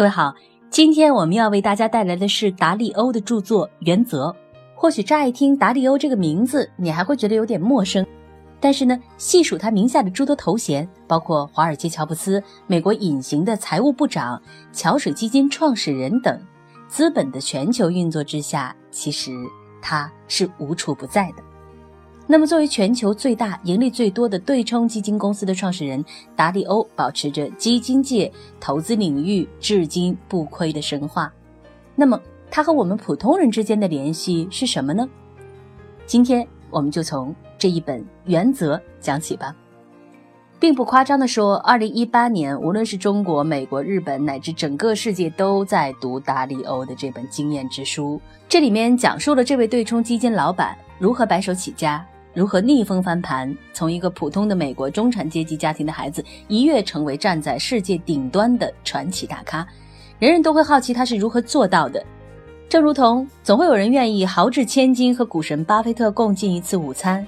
各位好，今天我们要为大家带来的是达利欧的著作《原则》。或许乍一听达利欧这个名字，你还会觉得有点陌生。但是呢，细数他名下的诸多头衔，包括华尔街乔布斯、美国隐形的财务部长、桥水基金创始人等，资本的全球运作之下，其实他是无处不在的。那么，作为全球最大、盈利最多的对冲基金公司的创始人，达利欧保持着基金界投资领域至今不亏的神话。那么，他和我们普通人之间的联系是什么呢？今天我们就从这一本《原则》讲起吧。并不夸张地说，二零一八年，无论是中国、美国、日本，乃至整个世界，都在读达利欧的这本经验之书。这里面讲述了这位对冲基金老板如何白手起家。如何逆风翻盘，从一个普通的美国中产阶级家庭的孩子，一跃成为站在世界顶端的传奇大咖？人人都会好奇他是如何做到的。正如同总会有人愿意豪掷千金和股神巴菲特共进一次午餐，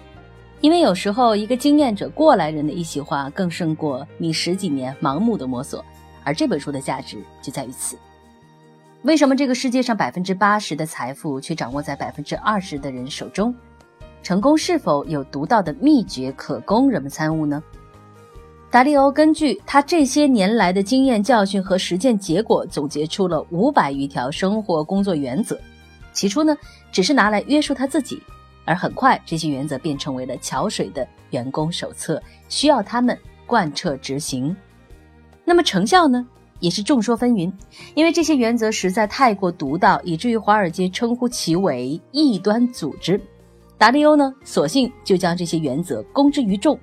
因为有时候一个经验者过来人的一席话，更胜过你十几年盲目的摸索。而这本书的价值就在于此。为什么这个世界上百分之八十的财富却掌握在百分之二十的人手中？成功是否有独到的秘诀可供人们参悟呢？达利欧根据他这些年来的经验教训和实践结果，总结出了五百余条生活工作原则。起初呢，只是拿来约束他自己，而很快这些原则便成为了桥水的员工手册，需要他们贯彻执行。那么成效呢，也是众说纷纭，因为这些原则实在太过独到，以至于华尔街称呼其为异端组织。达利欧呢，索性就将这些原则公之于众，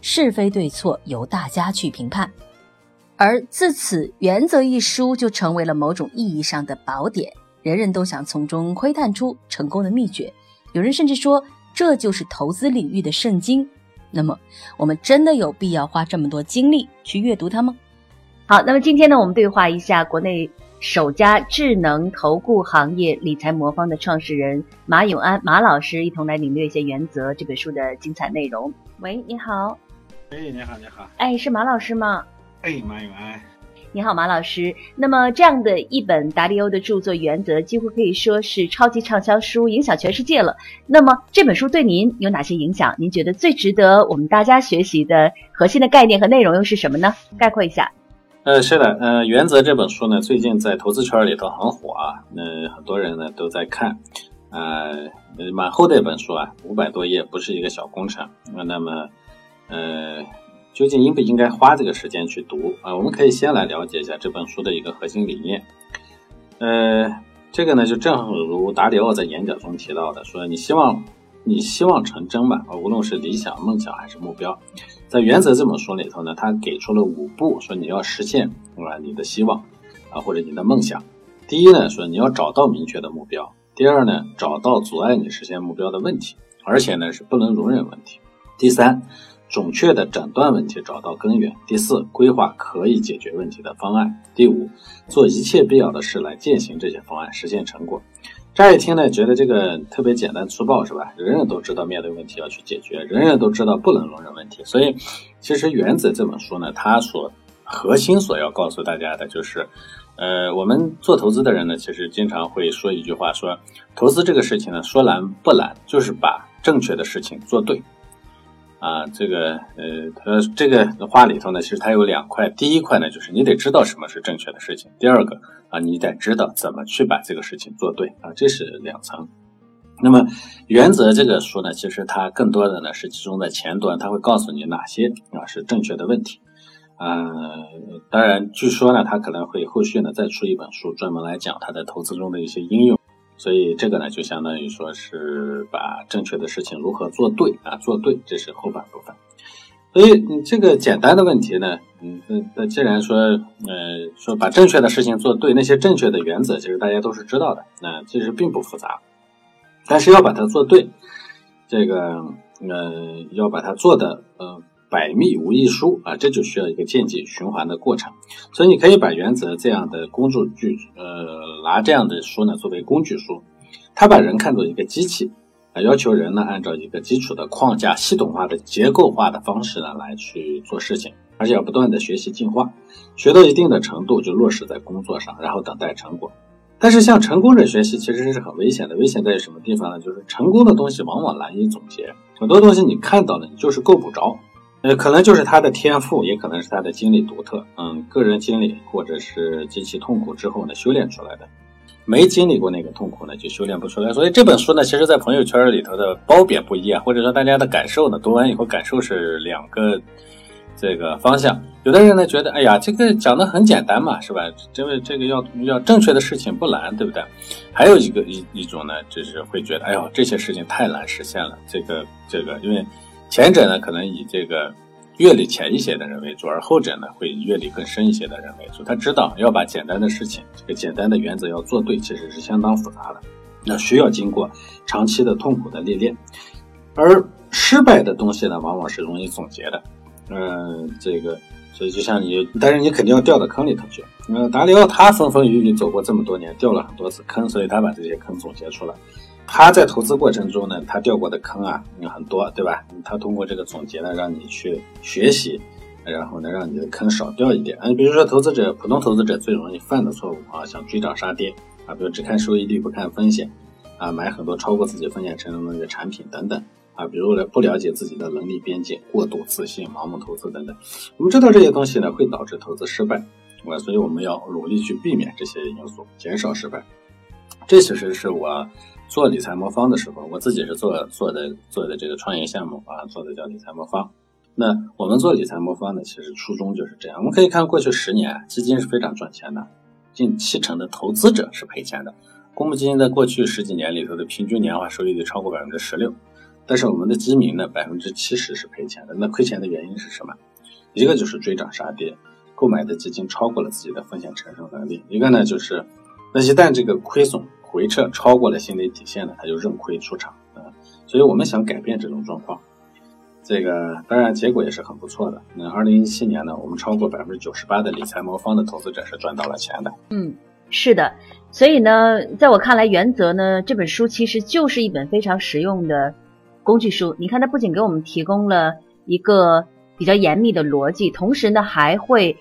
是非对错由大家去评判。而自此，《原则》一书就成为了某种意义上的宝典，人人都想从中窥探出成功的秘诀。有人甚至说，这就是投资领域的圣经。那么，我们真的有必要花这么多精力去阅读它吗？好，那么今天呢，我们对话一下国内。首家智能投顾行业理财魔方的创始人马永安马老师，一同来领略一些原则这本书的精彩内容。喂，你好。哎，你好，你好。哎，是马老师吗？哎，马永安。你好，马老师。那么这样的一本达利欧的著作《原则》，几乎可以说是超级畅销书，影响全世界了。那么这本书对您有哪些影响？您觉得最值得我们大家学习的核心的概念和内容又是什么呢？概括一下。呃，是的，呃，《原则》这本书呢，最近在投资圈里头很火啊，那很多人呢都在看，呃，蛮厚的一本书啊，五百多页，不是一个小工程。那么，呃，究竟应不应该花这个时间去读啊？我们可以先来了解一下这本书的一个核心理念。呃，这个呢，就正如达里奥在演讲中提到的，说你希望你希望成真吧，无论是理想、梦想还是目标。在《原则》这本书里头呢，他给出了五步，说你要实现啊你的希望啊或者你的梦想。第一呢，说你要找到明确的目标；第二呢，找到阻碍你实现目标的问题，而且呢是不能容忍问题；第三，准确的诊断问题，找到根源；第四，规划可以解决问题的方案；第五，做一切必要的事来践行这些方案，实现成果。乍一听呢，觉得这个特别简单粗暴，是吧？人人都知道面对问题要去解决，人人都知道不能容忍问题。所以，其实《原则》这本书呢，它所核心所要告诉大家的就是，呃，我们做投资的人呢，其实经常会说一句话，说投资这个事情呢，说难不难，就是把正确的事情做对。啊，这个呃，他这个话里头呢，其实它有两块。第一块呢，就是你得知道什么是正确的事情；第二个啊，你得知道怎么去把这个事情做对啊，这是两层。那么原则这个书呢，其实它更多的呢是集中在前端，它会告诉你哪些啊是正确的问题。啊，当然，据说呢，它可能会后续呢再出一本书，专门来讲它在投资中的一些应用。所以这个呢，就相当于说是把正确的事情如何做对啊，做对，这是后半部分。所以你这个简单的问题呢，嗯，那那既然说，呃，说把正确的事情做对，那些正确的原则其实大家都是知道的，那其实并不复杂。但是要把它做对，这个呃，要把它做的呃。百密无一疏啊，这就需要一个渐进循环的过程。所以你可以把原则这样的工具，呃，拿这样的书呢作为工具书。它把人看作一个机器啊，要求人呢按照一个基础的框架、系统化的结构化的方式呢来去做事情而且要不断的学习进化，学到一定的程度就落实在工作上，然后等待成果。但是向成功者学习其实是很危险的，危险在于什么地方呢？就是成功的东西往往难以总结，很多东西你看到了，你就是够不着。呃，可能就是他的天赋，也可能是他的经历独特，嗯，个人经历或者是极其痛苦之后呢修炼出来的。没经历过那个痛苦呢，就修炼不出来。所以这本书呢，其实在朋友圈里头的褒贬不一啊，或者说大家的感受呢，读完以后感受是两个这个方向。有的人呢觉得，哎呀，这个讲的很简单嘛，是吧？因为这个要要正确的事情不难，对不对？还有一个一一种呢，就是会觉得，哎呦，这些事情太难实现了。这个这个，因为。前者呢，可能以这个阅历浅一些的人为主，而后者呢，会阅历更深一些的人为主。他知道要把简单的事情，这个简单的原则要做对，其实是相当复杂的，那需要经过长期的痛苦的历练。而失败的东西呢，往往是容易总结的。嗯，这个，所以就像你，但是你肯定要掉到坑里头去。嗯，达里奥他风风雨雨走过这么多年，掉了很多次坑，所以他把这些坑总结出来。他在投资过程中呢，他掉过的坑啊有很多，对吧？他通过这个总结呢，让你去学习，然后呢，让你的坑少掉一点。嗯，比如说投资者，普通投资者最容易犯的错误啊，像追涨杀跌啊，比如只看收益率不看风险啊，买很多超过自己风险承受能力的产品等等啊，比如呢不了解自己的能力边界，过度自信，盲目投资等等。我们知道这些东西呢，会导致投资失败，啊，所以我们要努力去避免这些因素，减少失败。这其实是我。做理财魔方的时候，我自己是做做的做的这个创业项目啊，做的叫理财魔方。那我们做理财魔方呢，其实初衷就是这样。我们可以看过去十年，基金是非常赚钱的，近七成的投资者是赔钱的。公募基金在过去十几年里头的平均年化收益率超过百分之十六，但是我们的基民呢，百分之七十是赔钱的。那亏钱的原因是什么？一个就是追涨杀跌，购买的基金超过了自己的风险承受能力；一个呢就是，那一旦这个亏损。回撤超过了心理底线呢，他就认亏出场啊。所以我们想改变这种状况，这个当然结果也是很不错的。那二零一七年呢，我们超过百分之九十八的理财魔方的投资者是赚到了钱的。嗯，是的。所以呢，在我看来，原则呢这本书其实就是一本非常实用的工具书。你看，它不仅给我们提供了一个比较严密的逻辑，同时呢还会。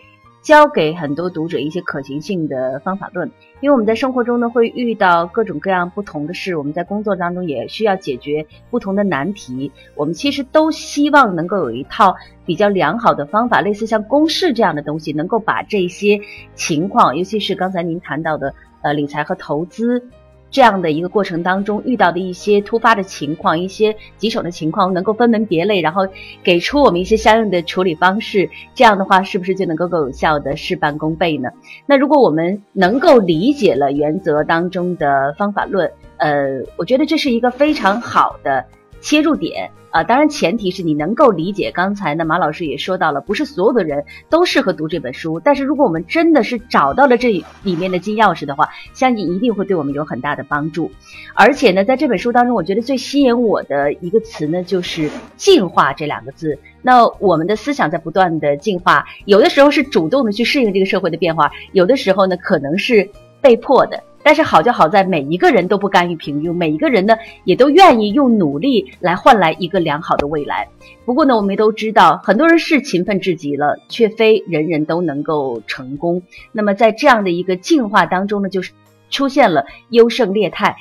教给很多读者一些可行性的方法论，因为我们在生活中呢会遇到各种各样不同的事，我们在工作当中也需要解决不同的难题，我们其实都希望能够有一套比较良好的方法，类似像公式这样的东西，能够把这些情况，尤其是刚才您谈到的呃理财和投资。这样的一个过程当中遇到的一些突发的情况，一些棘手的情况，能够分门别类，然后给出我们一些相应的处理方式。这样的话，是不是就能够更有效的事半功倍呢？那如果我们能够理解了原则当中的方法论，呃，我觉得这是一个非常好的。切入点啊，当然前提是你能够理解。刚才呢，马老师也说到了，不是所有的人都适合读这本书。但是如果我们真的是找到了这里面的金钥匙的话，相信一定会对我们有很大的帮助。而且呢，在这本书当中，我觉得最吸引我的一个词呢，就是“进化”这两个字。那我们的思想在不断的进化，有的时候是主动的去适应这个社会的变化，有的时候呢，可能是被迫的。但是好就好在每一个人都不甘于平庸，每一个人呢也都愿意用努力来换来一个良好的未来。不过呢，我们都知道，很多人是勤奋至极了，却非人人都能够成功。那么在这样的一个进化当中呢，就是出现了优胜劣汰。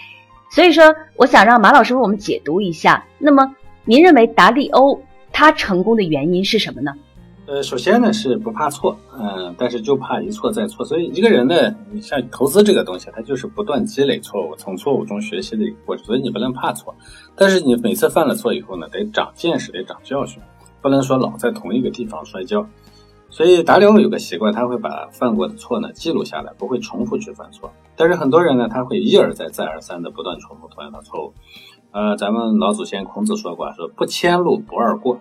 所以说，我想让马老师为我们解读一下。那么，您认为达利欧他成功的原因是什么呢？呃，首先呢是不怕错，嗯，但是就怕一错再错。所以一个人呢，你像投资这个东西，它就是不断积累错误，从错误中学习的一个过程。所以你不能怕错，但是你每次犯了错以后呢，得长见识，得长教训，不能说老在同一个地方摔跤。所以达里欧有个习惯，他会把犯过的错呢记录下来，不会重复去犯错。但是很多人呢，他会一而再、再而三的不断重复同样的错误。呃，咱们老祖先孔子说过，说不迁怒不贰过。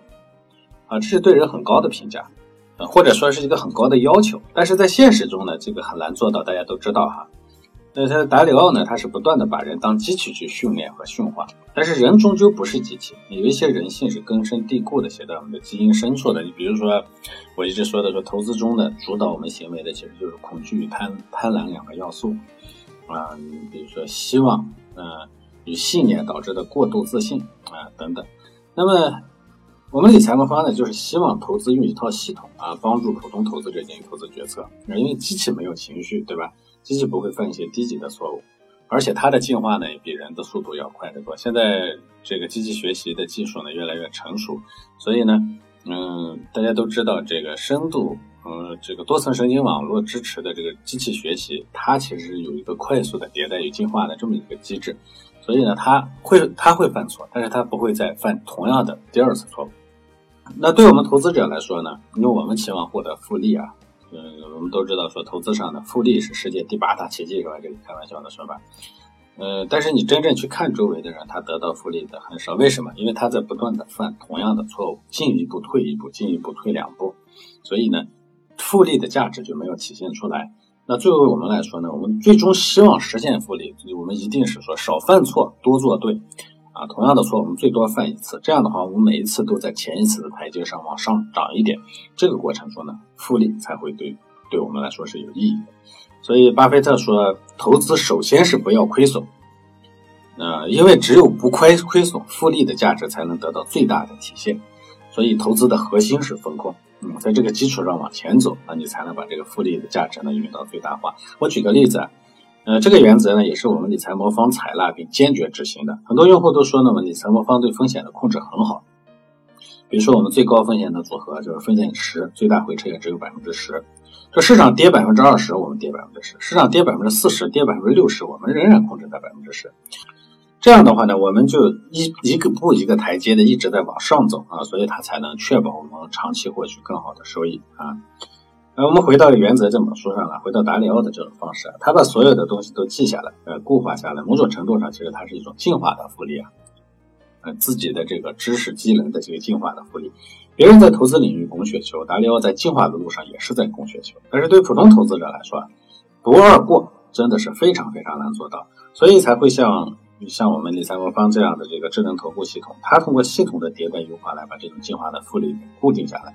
啊，这是对人很高的评价，呃，或者说是一个很高的要求，但是在现实中呢，这个很难做到。大家都知道哈，那他达里奥呢，他是不断的把人当机器去训练和驯化，但是人终究不是机器，有一些人性是根深蒂固的，写在我们的基因深处的。你比如说，我一直说的说，投资中的主导我们行为的，其实就是恐惧与贪贪婪两个要素啊，比如说希望，嗯，与信念导致的过度自信啊等等，那么。我们理财魔方呢，就是希望投资用一套系统啊，帮助普通投资者进行投资决策。因为机器没有情绪，对吧？机器不会犯一些低级的错误，而且它的进化呢，也比人的速度要快得多。现在这个机器学习的技术呢，越来越成熟，所以呢，嗯，大家都知道这个深度，呃，这个多层神经网络支持的这个机器学习，它其实有一个快速的迭代与进化的这么一个机制。所以呢，它会它会犯错，但是它不会再犯同样的第二次错误。那对我们投资者来说呢，因为我们期望获得复利啊，嗯，我们都知道说投资上的复利是世界第八大奇迹是吧？这个开玩笑的说法。呃，但是你真正去看周围的人，他得到复利的很少，为什么？因为他在不断的犯同样的错误，进一步退一步，进一步退两步，所以呢，复利的价值就没有体现出来。那作为我们来说呢，我们最终希望实现复利，我们一定是说少犯错，多做对，啊，同样的错我们最多犯一次，这样的话，我们每一次都在前一次的台阶上往上涨一点，这个过程中呢，复利才会对对我们来说是有意义的。所以，巴菲特说，投资首先是不要亏损，呃，因为只有不亏亏损，复利的价值才能得到最大的体现。所以，投资的核心是风控。嗯，在这个基础上往前走，那你才能把这个复利的价值呢运用到最大化。我举个例子，呃，这个原则呢也是我们理财魔方采纳并坚决执行的。很多用户都说呢，我们理财魔方对风险的控制很好。比如说我们最高风险的组合就是风险十，最大回撤也只有百分之十。这市场跌百分之二十，我们跌百分之十；市场跌百分之四十，跌百分之六十，我们仍然控制在百分之十。这样的话呢，我们就一一个步一个台阶的一直在往上走啊，所以它才能确保我们长期获取更好的收益啊。那我们回到原则这本书上来，回到达里奥的这种方式，他把所有的东西都记下来，呃，固化下来，某种程度上其实它是一种进化的复利啊，呃，自己的这个知识技能的这个进化的复利。别人在投资领域拱雪球，达里奥在进化的路上也是在拱雪球，但是对普通投资者来说，不二过真的是非常非常难做到，所以才会像。像我们理财魔方这样的这个智能投顾系统，它通过系统的迭代优化来把这种进化的复利固定下来。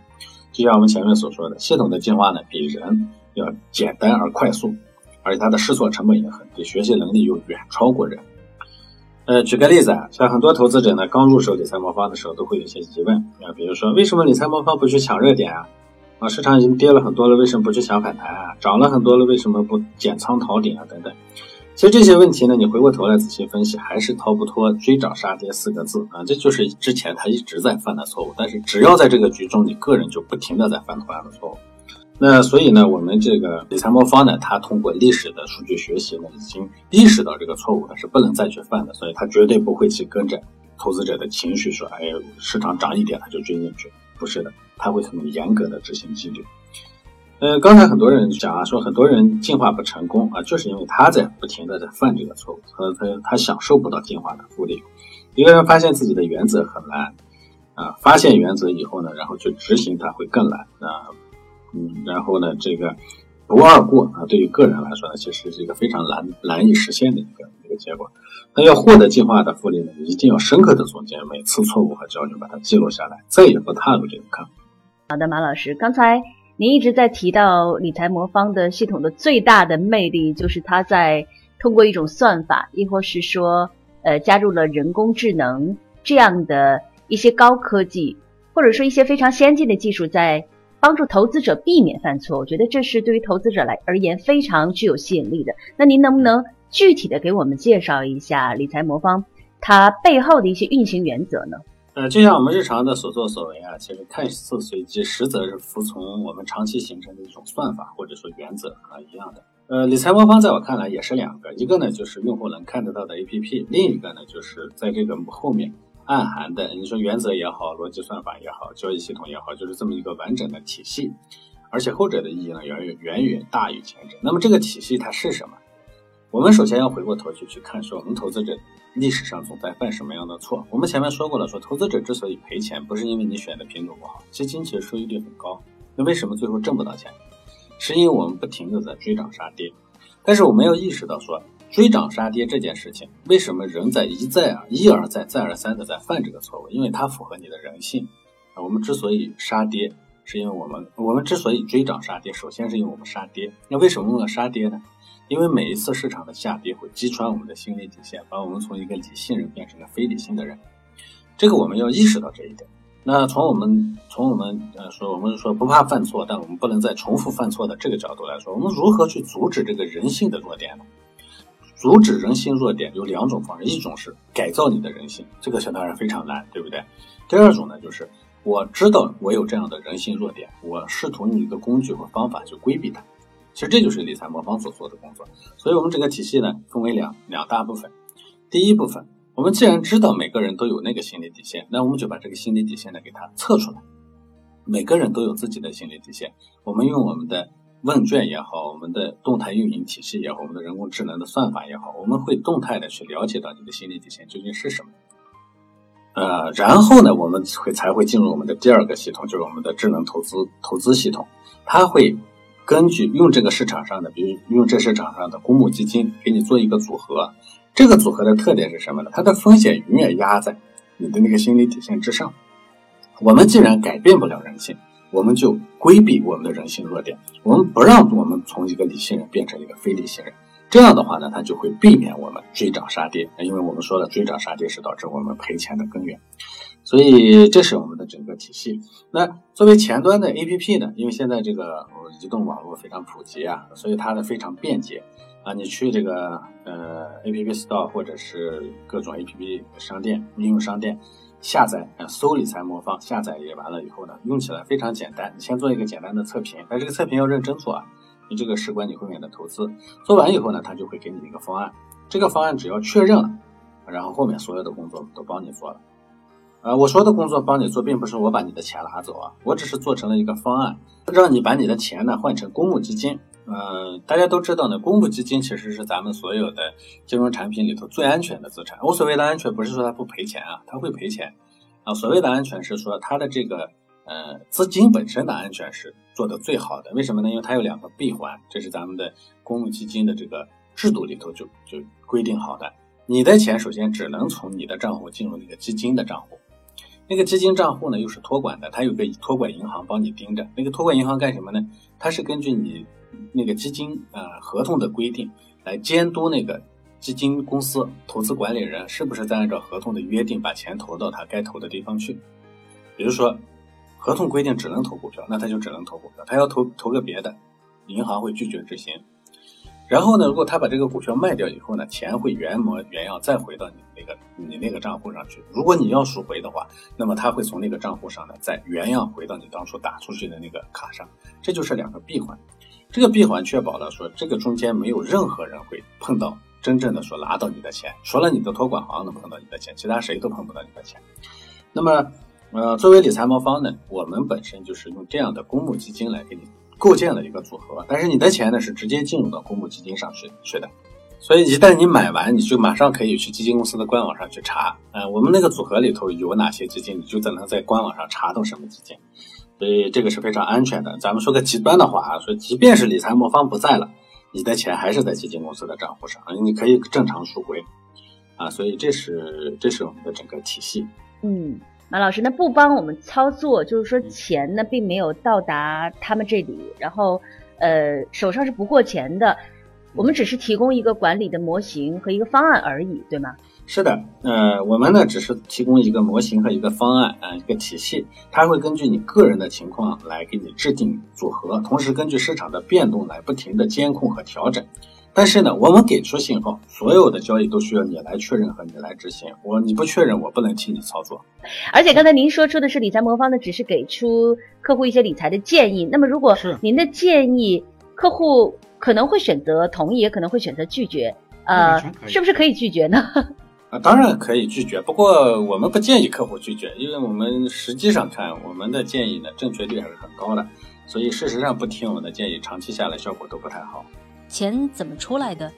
就像我们前面所说的，系统的进化呢比人要简单而快速，而且它的试错成本也很低，学习能力又远超过人。呃，举个例子啊，像很多投资者呢刚入手理财魔方的时候都会有些疑问啊，比如说为什么理财魔方不去抢热点啊？啊，市场已经跌了很多了，为什么不去抢反弹啊？涨了很多了，为什么不减仓逃顶啊？等等。其实这些问题呢，你回过头来仔细分析，还是逃不脱“追涨杀跌”四个字啊！这就是之前他一直在犯的错误。但是只要在这个局中，你个人就不停的在犯同样的错误。那所以呢，我们这个理财魔方呢，它通过历史的数据学习呢，已经意识到这个错误它是不能再去犯的，所以它绝对不会去跟着投资者的情绪说：“哎，市场涨一点他就追进去。”不是的，他会很严格的执行纪律。呃，刚才很多人讲啊，说很多人进化不成功啊，就是因为他在不停的在犯这个错误，他他他享受不到进化的复利。一个人发现自己的原则很难啊，发现原则以后呢，然后去执行它会更难啊，嗯，然后呢，这个不二过啊，对于个人来说呢，其实是一个非常难难以实现的一个一个结果。那要获得进化的复利呢，一定要深刻的总结每次错误和教训，把它记录下来，再也不踏入这个坑。好的，马老师，刚才。您一直在提到理财魔方的系统的最大的魅力，就是它在通过一种算法，亦或是说，呃，加入了人工智能这样的一些高科技，或者说一些非常先进的技术，在帮助投资者避免犯错。我觉得这是对于投资者来而言非常具有吸引力的。那您能不能具体的给我们介绍一下理财魔方它背后的一些运行原则呢？呃，就像我们日常的所作所为啊，其实看似随机，实则是服从我们长期形成的一种算法或者说原则啊一样的。呃，理财魔方在我看来也是两个，一个呢就是用户能看得到的 APP，另一个呢就是在这个后面暗含的，你说原则也好，逻辑算法也好，交易系统也好，就是这么一个完整的体系。而且后者的意义呢远远远远大于前者。那么这个体系它是什么？我们首先要回过头去去看，说我们投资者历史上总在犯什么样的错？我们前面说过了，说投资者之所以赔钱，不是因为你选的品种不好，基金其实收益率很高，那为什么最后挣不到钱？是因为我们不停的在追涨杀跌。但是我没有意识到说追涨杀跌这件事情，为什么人在一再而一而再再而三的在犯这个错误？因为它符合你的人性。我们之所以杀跌，是因为我们我们之所以追涨杀跌，首先是因为我们杀跌。那为什么要杀跌呢？因为每一次市场的下跌会击穿我们的心理底线，把我们从一个理性人变成了非理性的人，这个我们要意识到这一点。那从我们从我们呃说我们说不怕犯错，但我们不能再重复犯错的这个角度来说，我们如何去阻止这个人性的弱点呢？阻止人性弱点有两种方式，一种是改造你的人性，这个当然非常难，对不对？第二种呢，就是我知道我有这样的人性弱点，我试图用一个工具和方法去规避它。其实这就是理财魔方所做的工作。所以，我们整个体系呢，分为两两大部分。第一部分，我们既然知道每个人都有那个心理底线，那我们就把这个心理底线呢给它测出来。每个人都有自己的心理底线，我们用我们的。问卷也好，我们的动态运营体系也好，我们的人工智能的算法也好，我们会动态的去了解到你的心理底线究竟是什么。呃，然后呢，我们会才会进入我们的第二个系统，就是我们的智能投资投资系统。它会根据用这个市场上的，比如用这市场上的公募基金给你做一个组合。这个组合的特点是什么呢？它的风险永远压在你的那个心理底线之上。我们既然改变不了人性。我们就规避我们的人性弱点，我们不让我们从一个理性人变成一个非理性人。这样的话呢，它就会避免我们追涨杀跌，因为我们说了，追涨杀跌是导致我们赔钱的根源。所以这是我们的整个体系。那作为前端的 APP 呢，因为现在这个移动网络非常普及啊，所以它的非常便捷啊。你去这个呃 APP Store 或者是各种 APP 商店、应用商店。下载，搜理财魔方，下载也完了以后呢，用起来非常简单。你先做一个简单的测评，但这个测评要认真做啊，你这个事关你后面的投资。做完以后呢，他就会给你一个方案，这个方案只要确认了，然后后面所有的工作都帮你做了。呃，我说的工作帮你做，并不是我把你的钱拿走啊，我只是做成了一个方案，让你把你的钱呢换成公募基金。呃，大家都知道呢，公募基金其实是咱们所有的金融产品里头最安全的资产。我所谓的安全，不是说它不赔钱啊，它会赔钱啊。所谓的安全是说它的这个呃资金本身的安全是做的最好的。为什么呢？因为它有两个闭环，这是咱们的公募基金的这个制度里头就就规定好的。你的钱首先只能从你的账户进入那个基金的账户，那个基金账户呢又是托管的，它有个托管银行帮你盯着。那个托管银行干什么呢？它是根据你。那个基金呃合同的规定来监督那个基金公司投资管理人是不是在按照合同的约定把钱投到他该投的地方去。比如说，合同规定只能投股票，那他就只能投股票。他要投投个别的，银行会拒绝执行。然后呢，如果他把这个股票卖掉以后呢，钱会原模原样再回到你那个你那个账户上去。如果你要赎回的话，那么他会从那个账户上呢再原样回到你当初打出去的那个卡上。这就是两个闭环。这个闭环确保了说，这个中间没有任何人会碰到真正的说拿到你的钱，除了你的托管行能碰到你的钱，其他谁都碰不到你的钱。那么，呃，作为理财魔方呢，我们本身就是用这样的公募基金来给你构建了一个组合，但是你的钱呢是直接进入到公募基金上去去的，所以一旦你买完，你就马上可以去基金公司的官网上去查，呃，我们那个组合里头有哪些基金，你就只能在官网上查到什么基金。所以这个是非常安全的。咱们说个极端的话啊，说即便是理财魔方不在了，你的钱还是在基金公司的账户上，你可以正常赎回啊。所以这是这是我们的整个体系。嗯，马老师，那不帮我们操作，就是说钱呢并没有到达他们这里，然后呃手上是不过钱的，我们只是提供一个管理的模型和一个方案而已，对吗？是的，呃，我们呢只是提供一个模型和一个方案啊，一个体系，它会根据你个人的情况来给你制定组合，同时根据市场的变动来不停的监控和调整。但是呢，我们给出信号，所有的交易都需要你来确认和你来执行。我你不确认，我不能替你操作。而且刚才您说出的是理财魔方呢，只是给出客户一些理财的建议。那么如果您的建议客户可能会选择同意，也可能会选择拒绝，呃，是不是可以拒绝呢？啊，当然可以拒绝，不过我们不建议客户拒绝，因为我们实际上看我们的建议呢，正确率还是很高的，所以事实上不听我们的建议，长期下来效果都不太好。钱怎么出来的？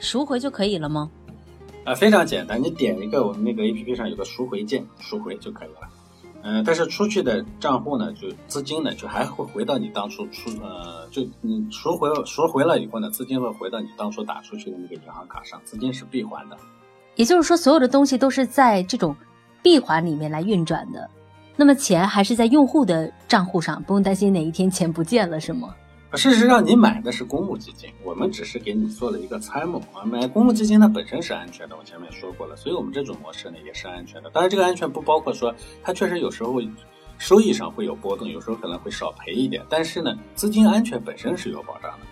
赎回就可以了吗？啊，非常简单，你点一个我们那个 A P P 上有个赎回键，赎回就可以了。嗯，但是出去的账户呢，就资金呢，就还会回到你当初出，呃，就你赎回赎回了以后呢，资金会回到你当初打出去的那个银行卡上，资金是闭环的。也就是说，所有的东西都是在这种闭环里面来运转的，那么钱还是在用户的账户上，不用担心哪一天钱不见了，是吗？事实上，你买的是公募基金，我们只是给你做了一个参谋啊。买公募基金它本身是安全的，我前面说过了，所以我们这种模式呢也是安全的。当然，这个安全不包括说它确实有时候收益上会有波动，有时候可能会少赔一点，但是呢，资金安全本身是有保障的。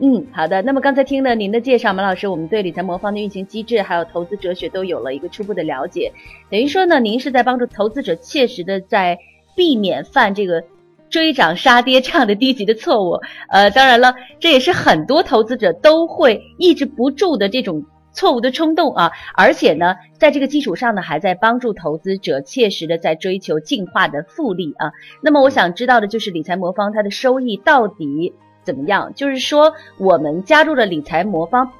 嗯，好的。那么刚才听了您的介绍，马老师，我们对理财魔方的运行机制还有投资哲学都有了一个初步的了解。等于说呢，您是在帮助投资者切实的在避免犯这个。追涨杀跌这样的低级的错误，呃，当然了，这也是很多投资者都会抑制不住的这种错误的冲动啊。而且呢，在这个基础上呢，还在帮助投资者切实的在追求进化的复利啊。那么我想知道的就是理财魔方它的收益到底怎么样？就是说，我们加入了理财魔方，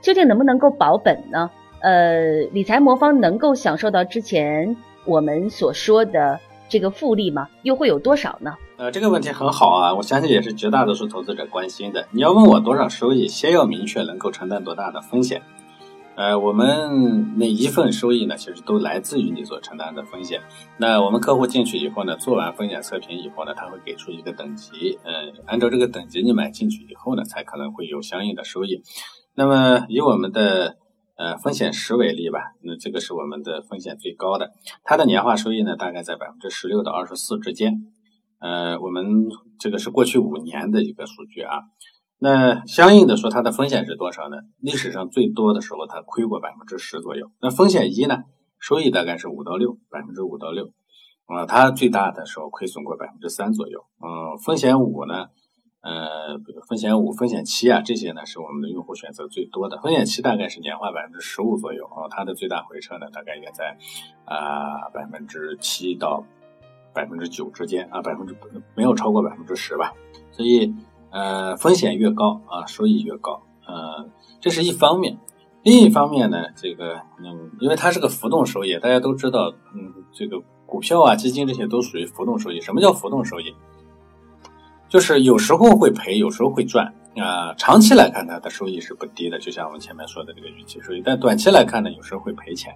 究竟能不能够保本呢？呃，理财魔方能够享受到之前我们所说的这个复利吗？又会有多少呢？呃，这个问题很好啊，我相信也是绝大多数投资者关心的。你要问我多少收益，先要明确能够承担多大的风险。呃，我们每一份收益呢，其实都来自于你所承担的风险。那我们客户进去以后呢，做完风险测评以后呢，他会给出一个等级，嗯，按照这个等级你买进去以后呢，才可能会有相应的收益。那么以我们的呃风险十为例吧，那这个是我们的风险最高的，它的年化收益呢，大概在百分之十六到二十四之间。呃，我们这个是过去五年的一个数据啊。那相应的说，它的风险是多少呢？历史上最多的时候，它亏过百分之十左右。那风险一呢，收益大概是五到六，百分之五到六。啊，它最大的时候亏损过百分之三左右。嗯，风险五呢，呃，风险五、风险七啊，这些呢是我们的用户选择最多的。风险七大概是年化百分之十五左右啊，它的最大回撤呢，大概也在啊百分之七到。百分之九之间啊，百分之没有超过百分之十吧，所以呃风险越高啊，收益越高，呃这是一方面。另一方面呢，这个嗯，因为它是个浮动收益，大家都知道，嗯，这个股票啊、基金这些都属于浮动收益。什么叫浮动收益？就是有时候会赔，有时候会赚啊。长期来看，它的收益是不低的，就像我们前面说的这个预期收益。但短期来看呢，有时候会赔钱。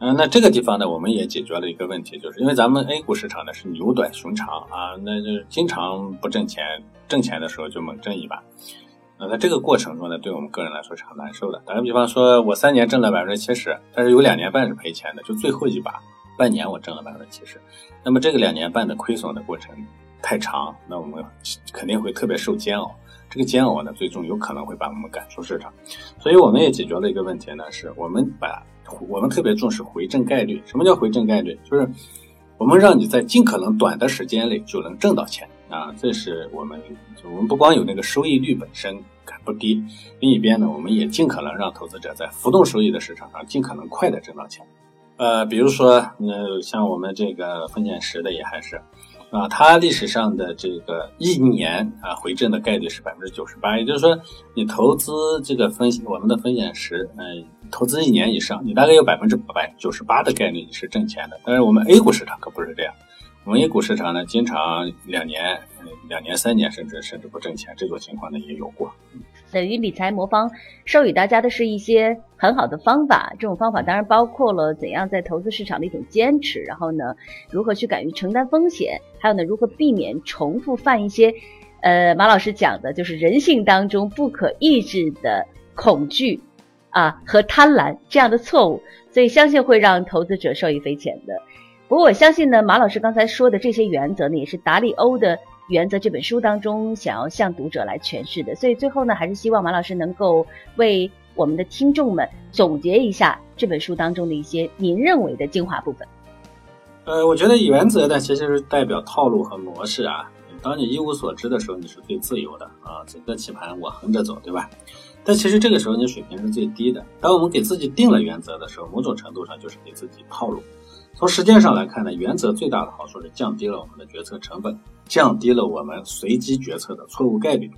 嗯，那这个地方呢，我们也解决了一个问题，就是因为咱们 A 股市场呢是牛短熊长啊，那就经常不挣钱，挣钱的时候就猛挣一把。那在这个过程中呢，对我们个人来说是很难受的。打个比方说，我三年挣了百分之七十，但是有两年半是赔钱的，就最后一把半年我挣了百分之七十。那么这个两年半的亏损的过程太长，那我们肯定会特别受煎熬。这个煎熬呢，最终有可能会把我们赶出市场。所以我们也解决了一个问题呢，是我们把。我们特别重视回正概率。什么叫回正概率？就是我们让你在尽可能短的时间内就能挣到钱啊！这是我们，我们不光有那个收益率本身不低，另一边呢，我们也尽可能让投资者在浮动收益的市场上尽可能快的挣到钱。呃，比如说，呃，像我们这个风险十的也还是。啊，它历史上的这个一年啊回正的概率是百分之九十八，也就是说，你投资这个风险，我们的风险时，嗯，投资一年以上，你大概有百分之百九十八的概率你是挣钱的。但是我们 A 股市场可不是这样，我们 A 股市场呢，经常两年、两年、三年，甚至甚至不挣钱，这种情况呢也有过。等于理财魔方授予大家的是一些很好的方法，这种方法当然包括了怎样在投资市场的一种坚持，然后呢，如何去敢于承担风险，还有呢，如何避免重复犯一些，呃，马老师讲的就是人性当中不可抑制的恐惧啊和贪婪这样的错误，所以相信会让投资者受益匪浅的。不过我相信呢，马老师刚才说的这些原则呢，也是达利欧的。原则这本书当中想要向读者来诠释的，所以最后呢，还是希望马老师能够为我们的听众们总结一下这本书当中的一些您认为的精华部分。呃，我觉得原则呢，其实是代表套路和模式啊。当你一无所知的时候，你是最自由的啊，整个棋盘我横着走，对吧？但其实这个时候你水平是最低的。当我们给自己定了原则的时候，某种程度上就是给自己套路。从实践上来看呢，原则最大的好处是降低了我们的决策成本，降低了我们随机决策的错误概率。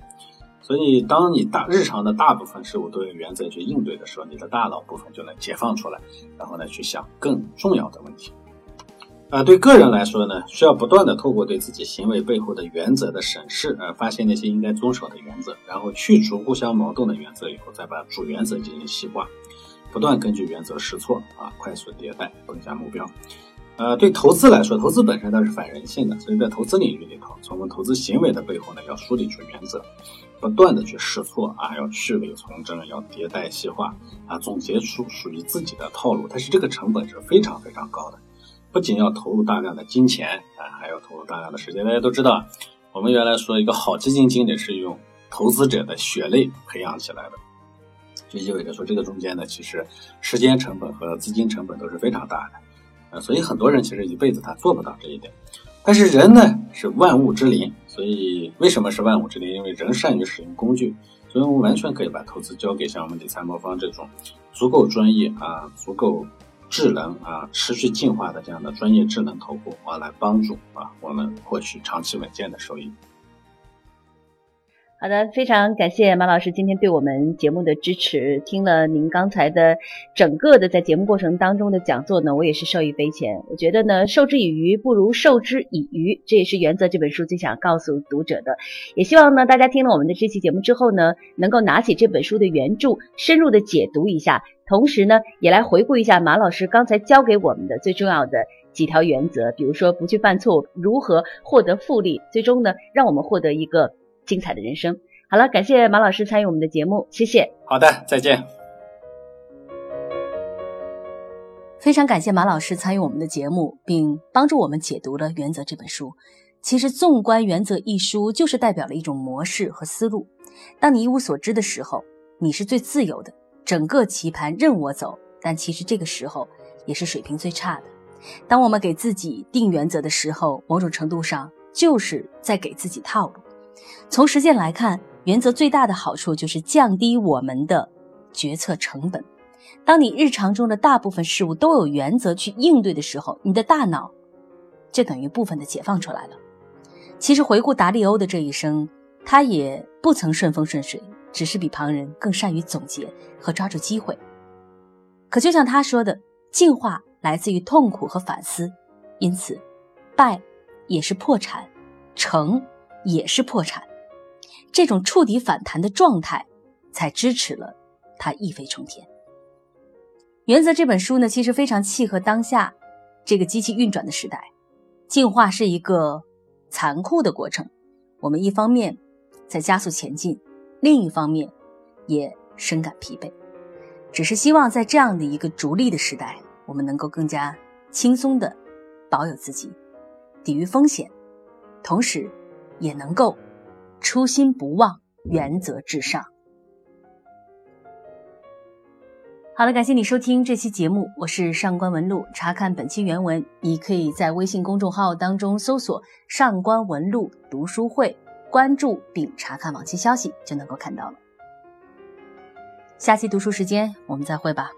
所以，当你大日常的大部分事物都用原则去应对的时候，你的大脑部分就能解放出来，然后呢去想更重要的问题。啊，对个人来说呢，需要不断的透过对自己行为背后的原则的审视，呃，发现那些应该遵守的原则，然后去除互相矛盾的原则以后，再把主原则进行细化。不断根据原则试错啊，快速迭代，增加目标。呃，对投资来说，投资本身它是反人性的，所以在投资领域里头，从我们投资行为的背后呢，要梳理出原则，不断的去试错啊，要去伪从真，要迭代细化啊，总结出属于自己的套路。但是这个成本是非常非常高的，不仅要投入大量的金钱啊，还要投入大量的时间。大家都知道，我们原来说一个好基金经理是用投资者的血泪培养起来的，就意味着说这个中间呢，其实时间成本和资金成本都是非常大的。啊，所以很多人其实一辈子他做不到这一点，但是人呢是万物之灵，所以为什么是万物之灵？因为人善于使用工具，所以我们完全可以把投资交给像我们理财魔方这种足够专业啊、足够智能啊、持续进化的这样的专业智能投顾啊，来帮助啊我们获取长期稳健的收益。好的，非常感谢马老师今天对我们节目的支持。听了您刚才的整个的在节目过程当中的讲座呢，我也是受益匪浅。我觉得呢，授之以鱼不如授之以渔，这也是《原则》这本书最想告诉读者的。也希望呢，大家听了我们的这期节目之后呢，能够拿起这本书的原著，深入的解读一下，同时呢，也来回顾一下马老师刚才教给我们的最重要的几条原则，比如说不去犯错，如何获得复利，最终呢，让我们获得一个。精彩的人生。好了，感谢马老师参与我们的节目，谢谢。好的，再见。非常感谢马老师参与我们的节目，并帮助我们解读了《原则》这本书。其实，纵观《原则》一书，就是代表了一种模式和思路。当你一无所知的时候，你是最自由的，整个棋盘任我走。但其实这个时候也是水平最差的。当我们给自己定原则的时候，某种程度上就是在给自己套路。从实践来看，原则最大的好处就是降低我们的决策成本。当你日常中的大部分事物都有原则去应对的时候，你的大脑就等于部分的解放出来了。其实回顾达利欧的这一生，他也不曾顺风顺水，只是比旁人更善于总结和抓住机会。可就像他说的，进化来自于痛苦和反思，因此，败也是破产，成。也是破产，这种触底反弹的状态，才支持了他一飞冲天。原则这本书呢，其实非常契合当下这个机器运转的时代。进化是一个残酷的过程，我们一方面在加速前进，另一方面也深感疲惫。只是希望在这样的一个逐利的时代，我们能够更加轻松的保有自己，抵御风险，同时。也能够初心不忘，原则至上。好了，感谢你收听这期节目，我是上官文露。查看本期原文，你可以在微信公众号当中搜索“上官文露读书会”，关注并查看往期消息，就能够看到了。下期读书时间，我们再会吧。